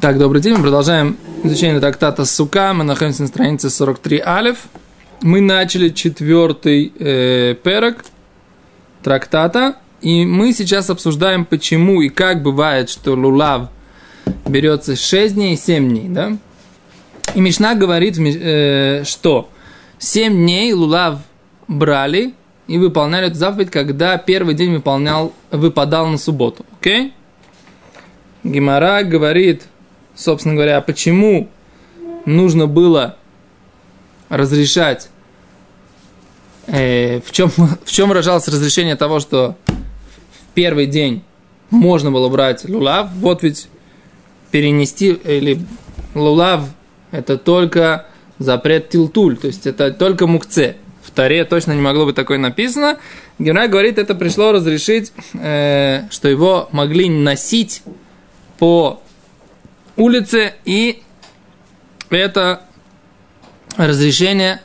Так, добрый день. Мы продолжаем изучение трактата Сука. Мы находимся на странице 43 Алиф. Мы начали четвертый э, перок трактата. И мы сейчас обсуждаем, почему и как бывает, что лулав берется 6 дней и 7 дней. Да? И Мишна говорит, э, что 7 дней лулав брали и выполняли эту заповедь, когда первый день выполнял, выпадал на субботу. Окей? Гимара говорит, собственно говоря, почему нужно было разрешать, э, в, чем, в чем выражалось разрешение того, что в первый день можно было брать лулав, вот ведь перенести, или лулав это только запрет тилтуль, то есть это только мукце. В Таре точно не могло быть такое написано. Генерал говорит, это пришло разрешить, э, что его могли носить по улице, и это разрешение,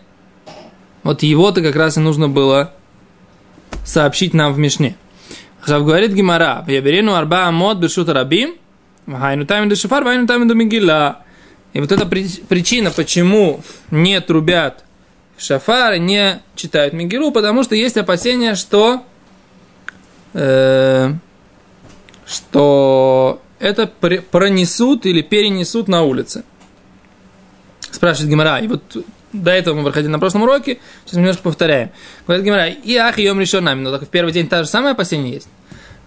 вот его-то как раз и нужно было сообщить нам в Мишне. Хав говорит Гимара, я берену арба амот бешут рабим, хайну тайм до шифар, хайну тайм до мигила. И вот эта причина, почему не трубят шафар, не читают мигилу, потому что есть опасение, что э, что это пронесут или перенесут на улице. Спрашивает Гимара, и вот до этого мы проходили на прошлом уроке, сейчас мы немножко повторяем. Говорит Гимара, и ах, ее решен нами, но только в первый день та же самая опасение есть.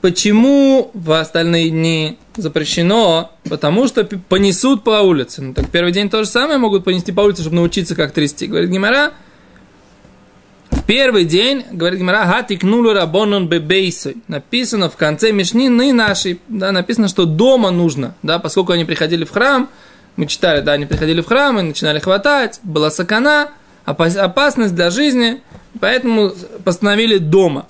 Почему в остальные дни запрещено? Потому что понесут по улице. Ну так первый день то же самое могут понести по улице, чтобы научиться как трясти. Говорит Гимара, в первый день, говорит Гимара, гатикнули рабонон бебейсой. Написано в конце Мишнины нашей, да, написано, что дома нужно, да, поскольку они приходили в храм, мы читали, да, они приходили в храм и начинали хватать, была сакана, опасность для жизни, поэтому постановили дома.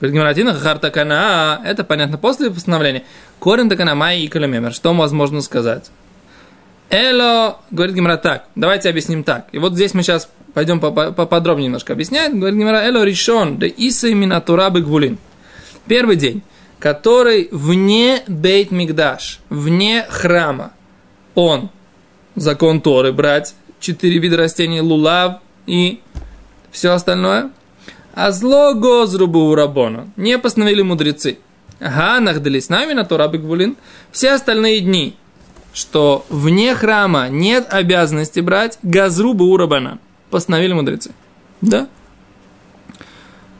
Говорит Гимаратина, хартакана, это понятно после постановления. Корен такана май и калемемер. Что возможно сказать? Эло, говорит Гимара так, давайте объясним так. И вот здесь мы сейчас пойдем поподробнее немножко объяснять. Говорит Гимара, эло решен, да иса именно турабы гвулин. Первый день, который вне бейт мигдаш, вне храма, он, закон Торы, брать четыре вида растений, лулав и все остальное. А зло гозрубу урабона. Не постановили мудрецы. Ага, нахдались нами на Торабы Гвулин. Все остальные дни, что вне храма нет обязанности брать газрубу урабана. Постановили мудрецы. Да?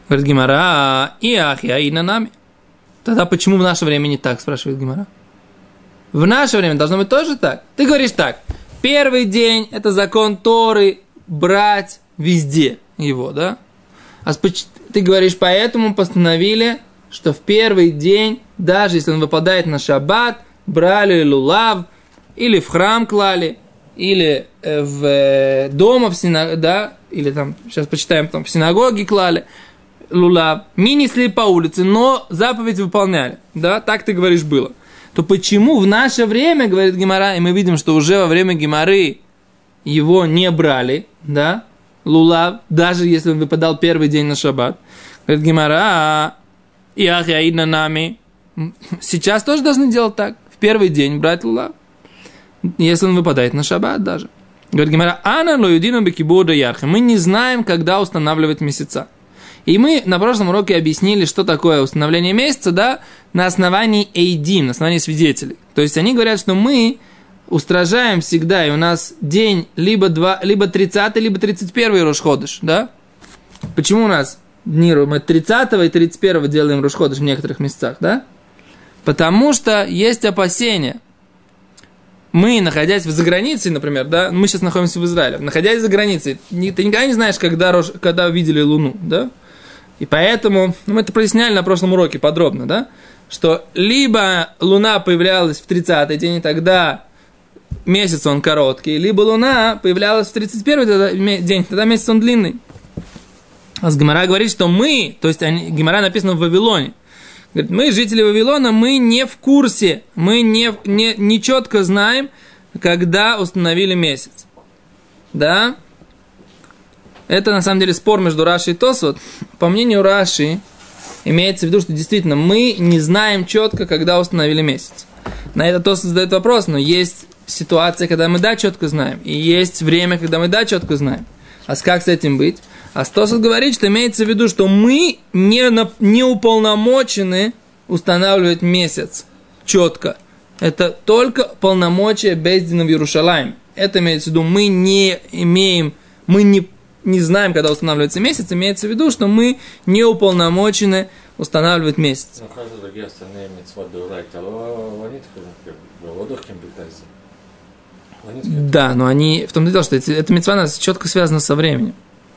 Говорит Гимара, и ахья, и на нами. Тогда почему в наше время не так, спрашивает Гимара. В наше время должно быть тоже так. Ты говоришь так. Первый день – это закон Торы брать везде его, да? А ты говоришь, поэтому постановили, что в первый день, даже если он выпадает на шаббат, брали лулав – или в храм клали, или э, в э, дома в синаг... да, или там, сейчас почитаем, там в синагоге клали, лулав, не несли по улице, но заповедь выполняли, да, так ты говоришь было. То почему в наше время, говорит Гимара, и мы видим, что уже во время Гимары его не брали, да, лулав, даже если он выпадал первый день на шаббат. Говорит Гимара, и ах, я на нами. Сейчас тоже должны делать так. В первый день брать лулав если он выпадает на шаббат даже. Говорит Гимара, ана лоюдину бекибуда ярха. Мы не знаем, когда устанавливать месяца. И мы на прошлом уроке объяснили, что такое установление месяца, да, на основании эйдим, на основании свидетелей. То есть они говорят, что мы устражаем всегда, и у нас день либо, 2, либо 30, либо 31 Рошходыш, да? Почему у нас дни, мы 30 и 31 делаем Рошходыш в некоторых местах, да? Потому что есть опасения – мы, находясь за границей, например, да, мы сейчас находимся в Израиле, находясь за границей, ты никогда не знаешь, когда, когда увидели Луну, да, и поэтому, ну, мы это проясняли на прошлом уроке подробно, да, что либо Луна появлялась в 30-й день, и тогда месяц он короткий, либо Луна появлялась в 31-й день, тогда месяц он длинный. А с Гимара говорит, что мы, то есть Гимара написано в Вавилоне, Говорит, мы, жители Вавилона, мы не в курсе, мы не, не, не четко знаем, когда установили месяц. Да? Это на самом деле спор между Раши и Тосот. По мнению Раши, имеется в виду, что действительно мы не знаем четко, когда установили месяц. На это Тос задает вопрос, но есть ситуация, когда мы да четко знаем, и есть время, когда мы да четко знаем. А как с этим быть? А Стосов говорит, что имеется в виду, что мы не, не уполномочены устанавливать месяц четко. Это только полномочия Бездина в Иерушалайме. Это имеется в виду, мы не имеем, мы не, не знаем, когда устанавливается месяц, имеется в виду, что мы не уполномочены устанавливать месяц. Ну, каждый другие остальные митцвот а ланит, лодохим битайзи. Да, но они, в том дело, что эти, эта митцва у нас четко связана со временем.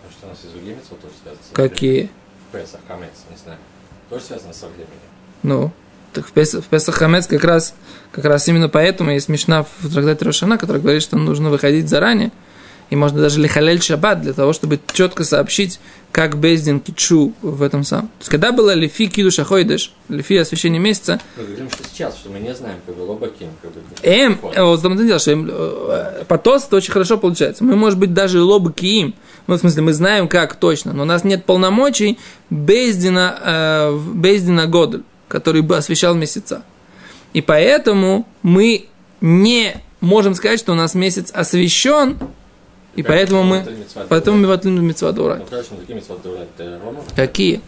А что у нас есть другие митцвот тоже связаны со Какие? Песах, хамец, не знаю. Тоже связано со временем. Ну, так в Песах, в Песах Хамец как раз, как раз именно поэтому есть смешна в трактате Рошана, который говорит, что нужно выходить заранее, и можно даже лихалель шаббат для того, чтобы четко сообщить, как Бездин кичу в этом самом. То есть, когда было лифи кидуша хойдеш, лифи освящение месяца, Мы говорим, что сейчас, что мы не знаем, как бы лобаким, как бы. эм, Вот. э, вот в том дело, что эм, э, по тос это очень хорошо получается. Мы, может быть, даже лобы киим, ну, в смысле, мы знаем, как точно, но у нас нет полномочий Бездина, э, Бездина Годль, который бы освещал месяца. И поэтому мы не можем сказать, что у нас месяц освещен, и как поэтому мы... Поэтому мы ватлин митсвадора. Ну, какие?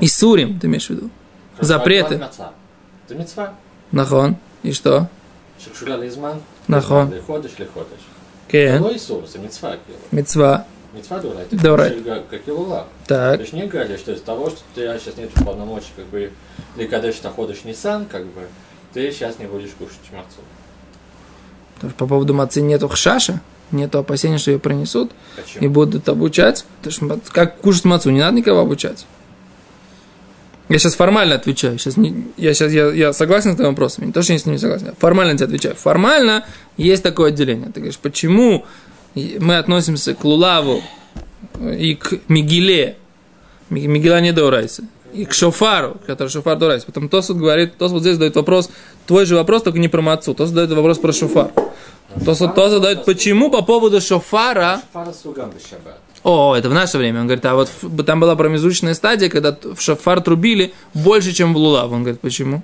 И сурим, ты имеешь в виду? Запреты. Нахон. И что? Нахон. Кен. Мецва. Мецва дурайт. Как и лула. Так. То есть не гадишь, то есть того, что ты а, сейчас нет полномочий, как бы, ты когда ты ходишь не как бы, ты сейчас не будешь кушать мацу. По поводу мацы нету хшаша? Нету опасения, что ее принесут и Почему? будут обучать. То есть, ма- как кушать мацу, не надо никого обучать. Я сейчас формально отвечаю. Сейчас не, я, сейчас, я, я согласен с твоим вопросом. Не то, что я с ним не согласен. Формально тебе отвечаю. Формально есть такое отделение. Ты говоришь, почему и- мы относимся к Лулаву и к Мигиле. Ми- Мигила не Дорайса. И к Шофару, который Шофар Дорайса. Потом Тосут говорит, Тосут здесь задает вопрос, твой же вопрос, только не про Мацу. Тосут задает вопрос про Шофар. Тосут Тосут задает, почему по поводу Шофара... О, это в наше время. Он говорит, а вот в- там была промежуточная стадия, когда в шофар трубили больше, чем в лулав. Он говорит, почему?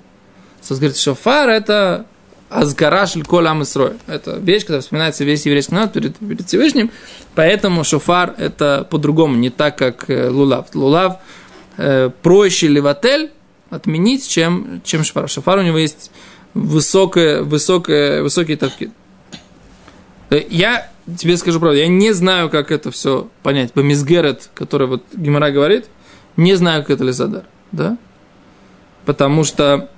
Сос говорит, шофар это азгараш коль ам Исрой. Это вещь, которая вспоминается весь еврейский народ перед, перед Всевышним. Поэтому шофар это по-другому, не так, как э, лулав. Лулав э, проще леватель отменить, чем, чем шофар. Шофар у него есть высокое, высокое. Э, Я тебе скажу правду, я не знаю, как это все понять. По Мизгерет, который вот Гимара говорит, не знаю, как это Лизадар, да? Потому что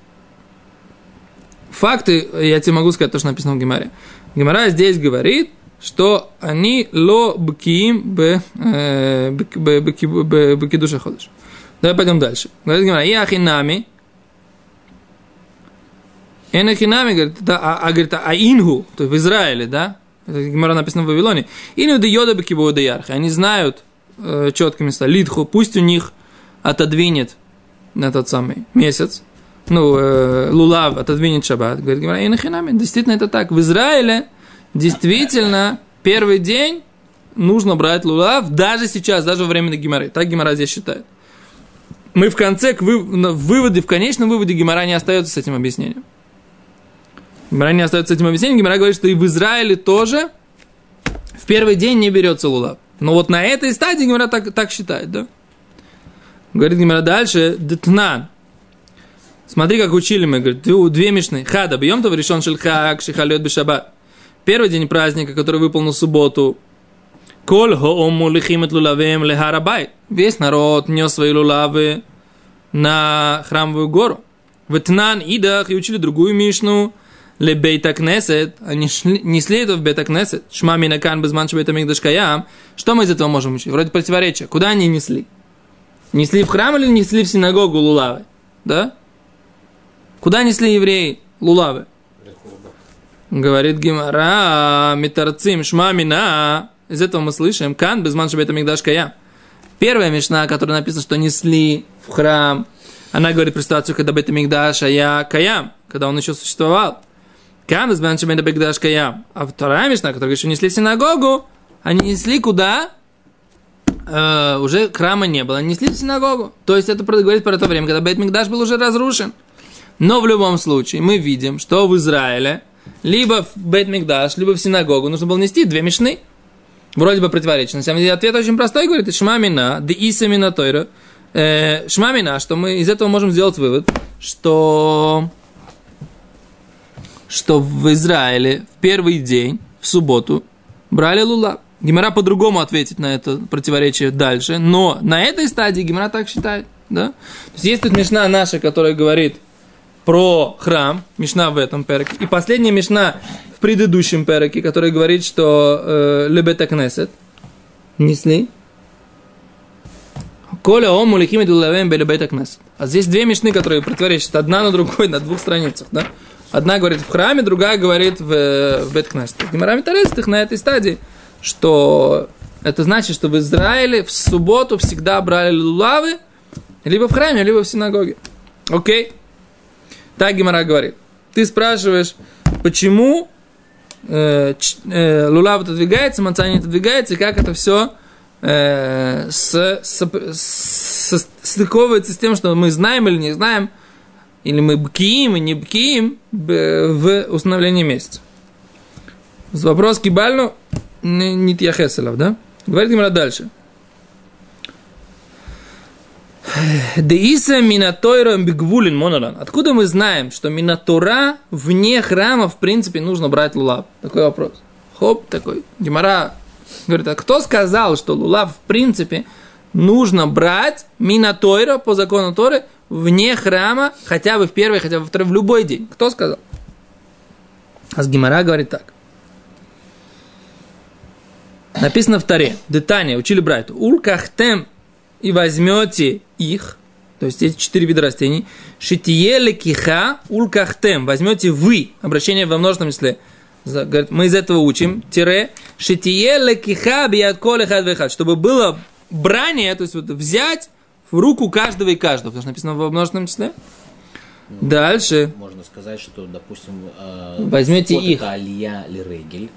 факты, я тебе могу сказать то, что написано в Гимаре. Гимара здесь говорит, что они ло бкиим б э, бкидуша ходыш. Давай пойдем дальше. Говорит Гимара, и ахинами, Энахинами, говорит, да, а, а, говорит, а Ингу, то есть в Израиле, да, Гимара написано в Вавилоне, Ингу да йода бекибо да ярха, они знают э, четко места, Литху, пусть у них отодвинет на тот самый месяц, ну, э, Лулав отодвинет шаббат, говорит Гимара, Энахинами, действительно это так, в Израиле действительно первый день нужно брать Лулав, даже сейчас, даже во время Гимары, так Гимара здесь считает. Мы в конце, к вы- в выводе, в конечном выводе Гимара не остается с этим объяснением. Гимара не остается этим объяснением. Гимара говорит, что и в Израиле тоже в первый день не берется лулав. Но вот на этой стадии Гимара так, так считает, да? Говорит Гимара дальше, детнан. Смотри, как учили мы, говорит, две, мишны. Хада, бьем то решен шельхак, шихалет бешабат. Первый день праздника, который выпал на субботу. Коль хоому лихимет лулавем лехарабай. Весь народ нес свои лулавы на храмовую гору. Ветнан идах и учили другую мишну. Лебейта Кнесет, они шли- несли это в Бейта Кнесет, шма минакан без манча бейта мигдаш каям. Что мы из этого можем учить? Вроде противоречия. Куда они несли? Несли в храм или несли в синагогу лулавы? Да? Куда несли евреи лулавы? Говорит Гимара, Митарцим, Шмамина. Из этого мы слышим, Кан, без манша бета мигдаш каям. Первая мишна, которая написана, что несли в храм, она говорит про ситуацию, когда бета мигдаш, а я каям, когда он еще существовал. Кан, без манша бета мигдаш каям. А вторая мишна, которая еще несли синагогу, они несли куда? Э, уже храма не было, они несли в синагогу. То есть это говорит про то время, когда Бет Мигдаш был уже разрушен. Но в любом случае мы видим, что в Израиле либо в бет мигдаш либо в синагогу нужно было нести две мешны. Вроде бы противоречно. На самом деле ответ очень простой, говорит, шмамина, да иса мина тойра. Э, шмамина, что мы из этого можем сделать вывод, что, что в Израиле в первый день, в субботу, брали лула. Гимара по-другому ответит на это противоречие дальше, но на этой стадии Гимара так считает. Да? То есть есть тут мешна наша, которая говорит про храм, мешна в этом переке, и последняя мешна в предыдущем переке, которая говорит, что э, лебета кнесет, несли. Коля ому лихим дулавем белебета кнесет. А здесь две мешны, которые противоречат одна на другой на двух страницах. Да? Одна говорит в храме, другая говорит в, в Беткнесет. Гимара их на этой стадии, что это значит, что в Израиле в субботу всегда брали лулавы, либо в храме, либо в синагоге. Окей? Так Гимара говорит. Ты спрашиваешь, почему э, э, лулав отодвигается, маца не отодвигается, и как это все э, с, с, с, стыковывается с тем, что мы знаем или не знаем, или мы бкиим и не бкиим в установлении месяца. Вопрос Кибальну не Тьяхеселов, да? Говорит Гимара дальше. Деиса минатойра бигвулин моноран. Откуда мы знаем, что минатора вне храма, в принципе, нужно брать лулав? Такой вопрос. Хоп, такой. Гимара говорит, а кто сказал, что лулав, в принципе, нужно брать минатойра по закону Торы вне храма, хотя бы в первый, хотя бы в второй, в любой день? Кто сказал? А с говорит так. Написано в Таре. Детание, учили брать. Улкахтем и возьмете их, то есть эти четыре вида растений, шитиеле киха улкахтем, возьмете вы, обращение во множественном числе, говорит, мы из этого учим, тире, шитиеле киха бият чтобы было брание, то есть вот взять в руку каждого и каждого, потому что написано во множественном числе. Ну, Дальше. Можно сказать, что, допустим, э, возьмете их. Это Алия или Регель,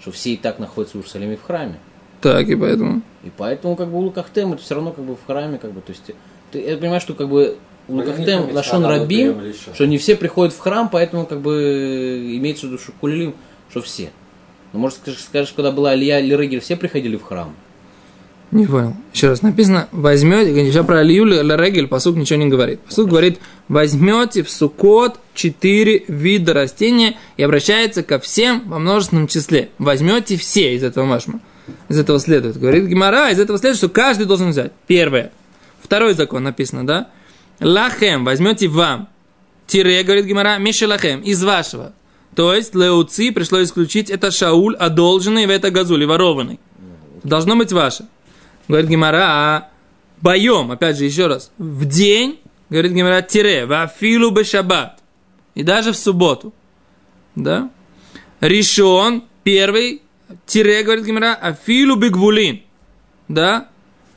что все и так находятся в Иерусалиме в храме. Так, и поэтому. И поэтому, как бы, Улукахтем, это все равно, как бы, в храме, как бы, то есть, ты, я понимаю, что, как бы, Улукахтем, Лашон Рабим, что не все приходят в храм, поэтому, как бы, имеется в виду, что Кулилим, что все. Ну, может, скажешь, скажешь, когда была Алия или Регель, все приходили в храм? Не понял. Еще раз написано, возьмете, еще про Алию Регель посук ничего не говорит. Посук говорит, возьмете в сукот четыре вида растения и обращается ко всем во множественном числе. Возьмете все из этого машма из этого следует? Говорит Гимара, из этого следует, что каждый должен взять. Первое. Второй закон написано, да? Лахем, возьмете вам. Тире, говорит Гимара, Мишелахем, из вашего. То есть, леуци пришлось исключить это шауль, одолженный в это газули, ворованный. Должно быть ваше. Говорит Гимара, боем, опять же, еще раз, в день, говорит Гимара, тире, вафилу бешабат. И даже в субботу. Да? Решен, первый, тире, говорит Гимара, афилу бигвулин, да,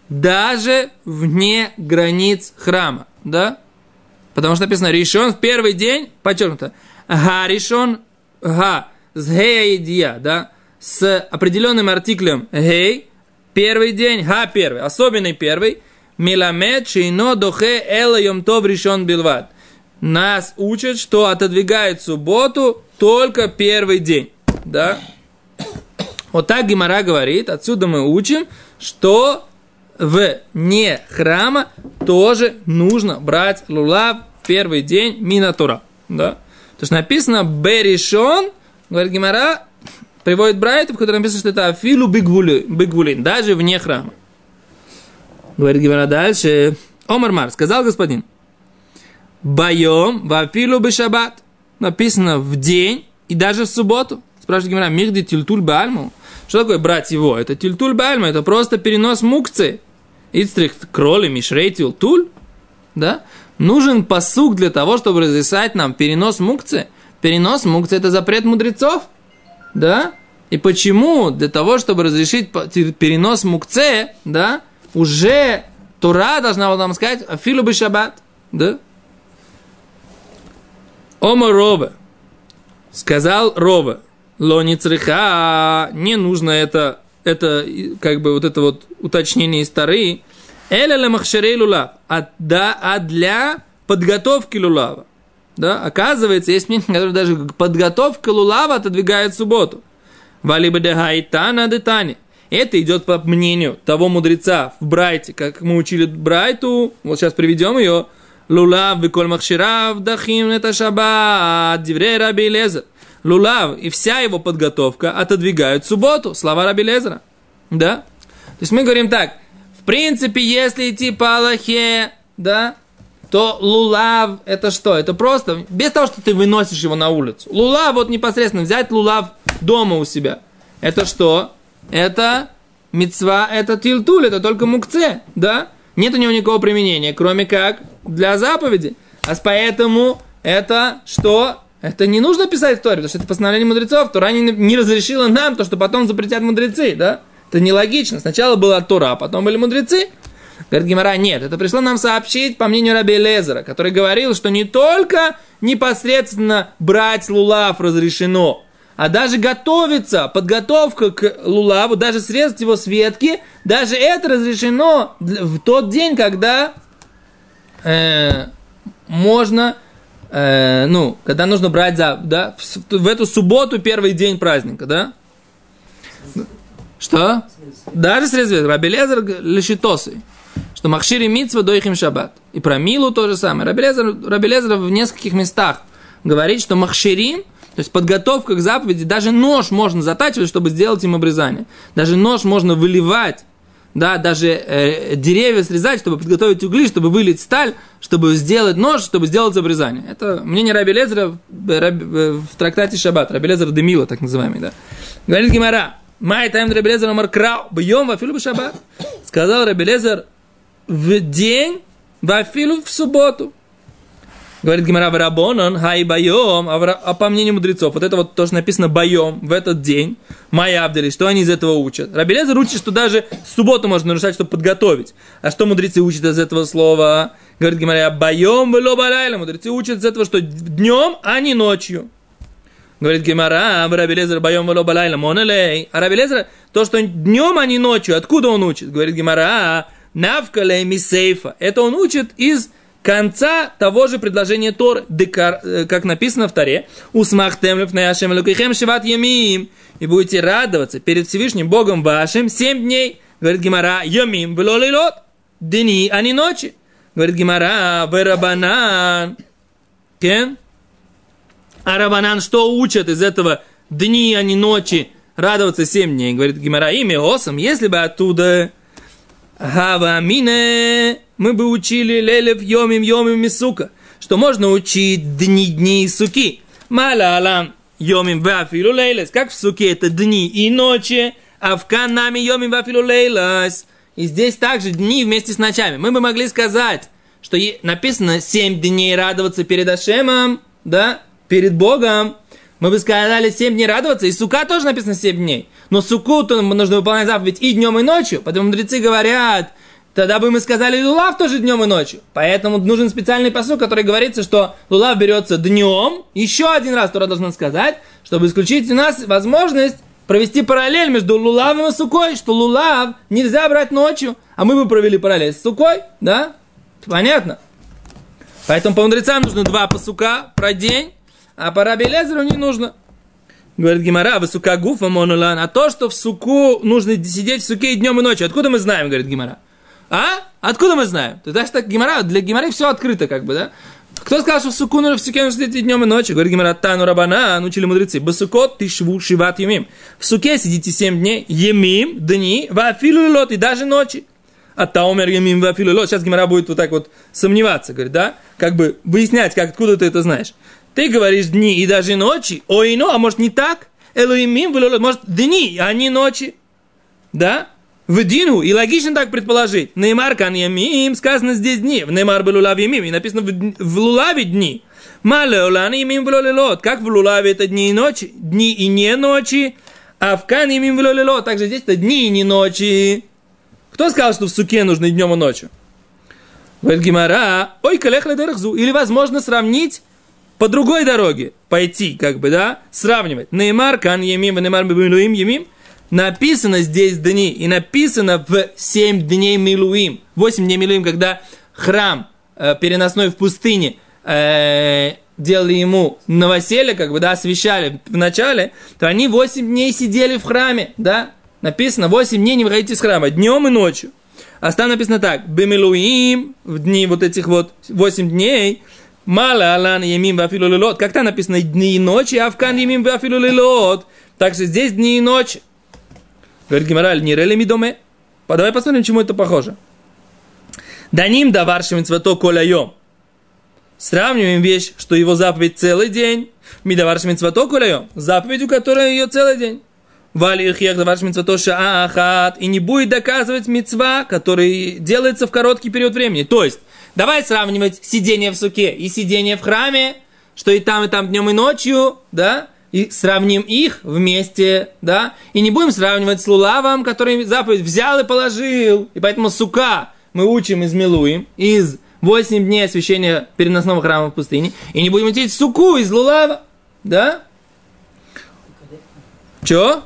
даже вне границ храма, да, потому что написано решен в первый день, подчеркнуто, га решен, га, с гея идия, да, с определенным артиклем гей, первый день, га первый, особенный первый, миламед шино дохе эла йомтов решен билвад. Нас учат, что отодвигает субботу только первый день, да, вот так Гимара говорит, отсюда мы учим, что в не храма тоже нужно брать лулав первый день Минатура. Да? То есть написано Беришон, говорит Гимара, приводит Брайт, в котором написано, что это Афилу Бигвулин, даже вне храма. Говорит Гимара дальше. Омар Мар, сказал господин, Байом вафилу бешабат. Написано в день и даже в субботу. Спрашивает Гимара, мигди тильтуль бальму. Что такое брать его? Это тильтуль бальма, это просто перенос мукцы. Ицтрих кроли мишрей тильтуль. Да? Нужен посук для того, чтобы разъяснять нам перенос мукцы. Перенос мукцы – это запрет мудрецов. Да? И почему? Для того, чтобы разрешить перенос мукце, да, уже Тура должна была нам сказать «Афилу бы шаббат». Да? Ома Робе. Сказал Робе лоницреха, не нужно это, это как бы вот это вот уточнение из Тары. Эля ле махшерей лулав, а, да, а для подготовки лулава. Да, оказывается, есть мнение, которое даже подготовка лулава отодвигает субботу. Валиба де хайтана де тани. Это идет по мнению того мудреца в Брайте, как мы учили Брайту, вот сейчас приведем ее, Лулав веколь махширав дахим это шаббат, диврей раби лезер. Лулав и вся его подготовка отодвигают субботу, слова раби лезера. Да? То есть мы говорим так, в принципе, если идти по Аллахе, да, то лулав это что? Это просто, без того, что ты выносишь его на улицу. Лулав, вот непосредственно взять лулав дома у себя. Это что? Это мецва, это тилтуль, это только мукце, да? Нет у него никакого применения, кроме как для заповеди. А поэтому это что? Это не нужно писать в Торе, потому что это постановление мудрецов. Тора не, не разрешила нам то, что потом запретят мудрецы, да? Это нелогично. Сначала была Тора, а потом были мудрецы. Говорит Гимара, нет, это пришло нам сообщить по мнению Раби Лезера, который говорил, что не только непосредственно брать лулав разрешено, а даже готовиться, подготовка к лулаву, даже срезать его с ветки, даже это разрешено в тот день, когда э, можно, э, ну, когда нужно брать за, да, в, в эту субботу первый день праздника, да? Что? Даже срезать Раби Лезер лешитосы что Махшири Мицва доихим Шаббат. И про Милу то же самое. Рабелезер, Рабелезер в нескольких местах говорит, что Махширим, то есть подготовка к заповеди, даже нож можно затачивать, чтобы сделать им обрезание. Даже нож можно выливать, да, даже э, деревья срезать, чтобы подготовить угли, чтобы вылить сталь, чтобы сделать нож, чтобы сделать обрезание. Это мнение Раби Лезера в трактате Шаббат, Раби Лезер Демила, так называемый, да. Говорит Гимара, Май тайм Раби Лезер Маркрау, бьем вафилу Шаббат. Сказал Раби Лезер, в день, вафилу в субботу. Говорит Гимара Варабонон, хай байом, а, а по мнению мудрецов, вот это вот тоже написано байом, в этот день, моя Абдели, что они из этого учат? Рабелезер учит, что даже субботу можно нарушать, чтобы подготовить. А что мудрецы учат из этого слова? Говорит Гимара, байом балайла. Мудрецы учат из этого, что днем, а не ночью. Говорит Гимара, Рабелезер байом балайла, монелей. А Рабелезер, то, что днем, а не ночью, откуда он учит? Говорит Гимара, Навкале мисейфа. Это он учит из конца того же предложения Тор, э, как написано в Торе. Усмахтем лефнеяшем лукихем шиват ямим. И будете радоваться перед Всевышним Богом вашим семь дней. Говорит Гимара, ямим лот Дни, а не ночи. Говорит Гимара, верабанан. Кен? А Рабанан что учат из этого дни, а не ночи? Радоваться семь дней. Говорит Гимара, имя Осам, если бы оттуда Гава Мине, мы бы учили лелев йомим йомим мисука, что можно учить дни дни и суки. Мала алам йомим вафилу лейлес, как в суке это дни и ночи, а в канаме йомим вафилу лейлес. И здесь также дни вместе с ночами. Мы бы могли сказать, что написано семь дней радоваться перед Ашемом, да, перед Богом, мы бы сказали 7 дней радоваться, и сука тоже написано 7 дней. Но суку то нужно выполнять заповедь и днем, и ночью. Поэтому мудрецы говорят, тогда бы мы сказали лулав тоже днем и ночью. Поэтому нужен специальный посыл, который говорится, что лулав берется днем, еще один раз Тора должна сказать, чтобы исключить у нас возможность провести параллель между лулавом и сукой, что лулав нельзя брать ночью, а мы бы провели параллель с сукой, да? Понятно? Поэтому по мудрецам нужно два посука про день, а по Раби Лезеру не нужно. Говорит Гимара, высока гуфа монолан, а то, что в суку нужно сидеть в суке и днем, и ночью, откуда мы знаем, говорит Гимара? А? Откуда мы знаем? То есть так Гимара, для Гимары все открыто, как бы, да? Кто сказал, что в суку нужно в суке нужно сидеть и днем и ночью? Говорит Гимара, тану рабана, научили мудрецы. Басукот ты шву шиват емим. В суке сидите семь дней, емим, дни, вафилу лот, и даже ночи. А таумер емим вафилу лот. Сейчас Гимара будет вот так вот сомневаться, говорит, да? Как бы выяснять, как, откуда ты это знаешь. Ты говоришь дни и даже ночи. Ой, ну, а может не так? Элоимим, может дни, а не ночи. Да? В Дину, и логично так предположить. Неймар кан ямим, сказано здесь дни. В Неймар был лулав ямим, и написано в, в лулаве дни. Мале олан ямим в Как в лулаве это дни и ночи? Дни и не ночи. А в кан ямим в Также здесь это дни и не ночи. Кто сказал, что в суке нужно днем и ночью? Гимара, ой, калех Или возможно сравнить по другой дороге пойти, как бы, да, сравнивать. Неймар, кан емим, неймар, милуим, емим. Написано здесь дни, и написано в 7 дней милуим. 8 дней милуим, когда храм э, переносной в пустыне, э, делали ему новоселье, как бы, да, освещали в начале, то они 8 дней сидели в храме, да, написано, 8 дней не выходите из храма, днем и ночью. А там написано так, бемилуим, в дни вот этих вот 8 дней, мало алан ямим вафилу лилот, как там написано дни и ночи, а в кан ямим вафилу лилот, так что здесь дни и ночи. Говорит Гимараль, не рели мидоме. Давай посмотрим, чему это похоже. Даним даваршим цвето коляйом. Сравниваем вещь, что его заповедь целый день. Мидаваршим цвето коляйом. Заповедь, у которой ее целый день. Вали ихех даваршим цвето шаахат. И не будет доказывать мецва, который делается в короткий период времени. То есть, давай сравнивать сидение в суке и сидение в храме, что и там, и там днем и ночью, да, и сравним их вместе, да, и не будем сравнивать с лулавом, который заповедь взял и положил, и поэтому сука мы учим из Милуим, из 8 дней освящения переносного храма в пустыне, и не будем учить суку из лулава, да? Чё?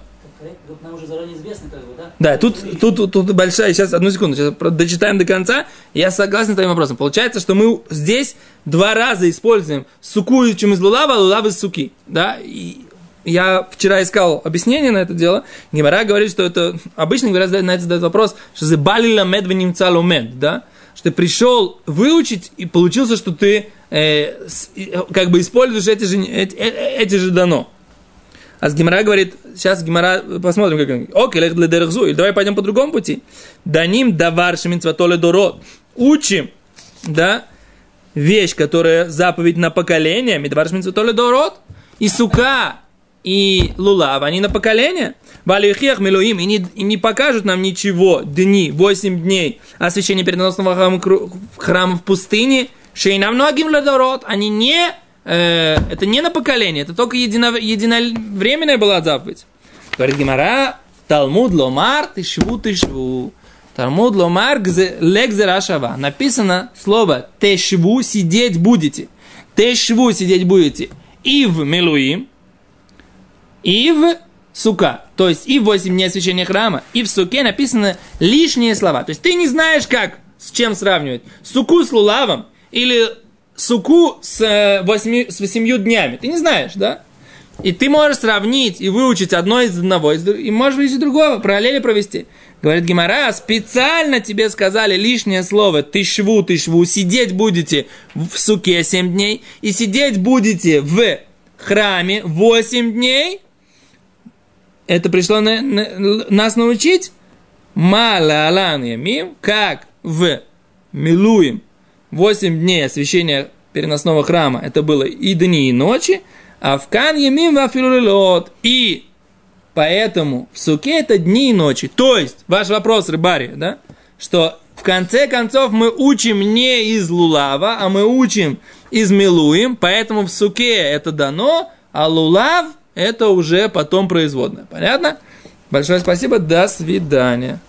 Нам уже заранее известно, как бы, да? Да, тут, тут, тут, тут большая, сейчас, одну секунду, сейчас дочитаем до конца, я согласен с твоим вопросом. Получается, что мы здесь два раза используем суку чем из лулава, а из суки, да, и я вчера искал объяснение на это дело. Гимара говорит, что это обычно говорят на это задают вопрос, что за балила медвеним цалумед, да? Что ты пришел выучить и получился, что ты э, с, как бы используешь эти же, эти, э, эти же дано. А с Гимара говорит, сейчас Гимара, посмотрим, как он. Окей, лех для дерехзу, или давай пойдем по другому пути. Даним давар шеминцватоле дород. Учим, да, вещь, которая заповедь на поколение, медвар шеминцватоле дород. И сука, и лулав, они на поколение. Валихех милуим, и не, и не покажут нам ничего дни, 8 дней освящения переносного храма, храма в пустыне. Шейнам многим ладород, они не, э, это не на поколение, это только едино, единовременная была заповедь. Говорит Гимара, Талмуд ломар, ты шву, ты шву. Талмуд ломар, легзера шава. Написано слово тешву, сидеть будете. Тешву, сидеть будете. И в Милуим, и в сука. То есть и в 8 дней освящения храма, и в суке написаны лишние слова. То есть ты не знаешь, как, с чем сравнивать. Суку с лулавом или суку с, 8, э, с 8 днями. Ты не знаешь, да? И ты можешь сравнить и выучить одно из одного, и можешь выучить другого, параллели провести. Говорит Гимара, специально тебе сказали лишнее слово, ты шву, ты шву, сидеть будете в суке 7 дней, и сидеть будете в храме 8 дней, это пришло на, на, нас научить мала алан ямим, как в Милуем 8 дней освящения переносного храма, это было и дни, и ночи, а в Кан Ямим Вафилулот. И поэтому в Суке это дни и ночи. То есть, ваш вопрос, рыбари, да, что в конце концов мы учим не из Лулава, а мы учим из Милуем, поэтому в Суке это дано, а Лулав это уже потом производное. Понятно? Большое спасибо, до свидания.